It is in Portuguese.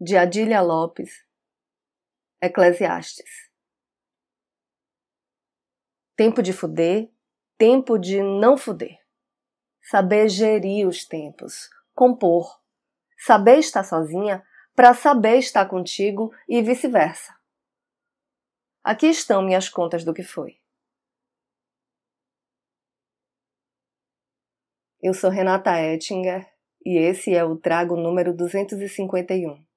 de Adília Lopes, Eclesiastes. Tempo de fuder, tempo de não fuder. Saber gerir os tempos, compor. Saber estar sozinha para saber estar contigo e vice-versa. Aqui estão minhas contas do que foi. Eu sou Renata Ettinger e esse é o trago número 251.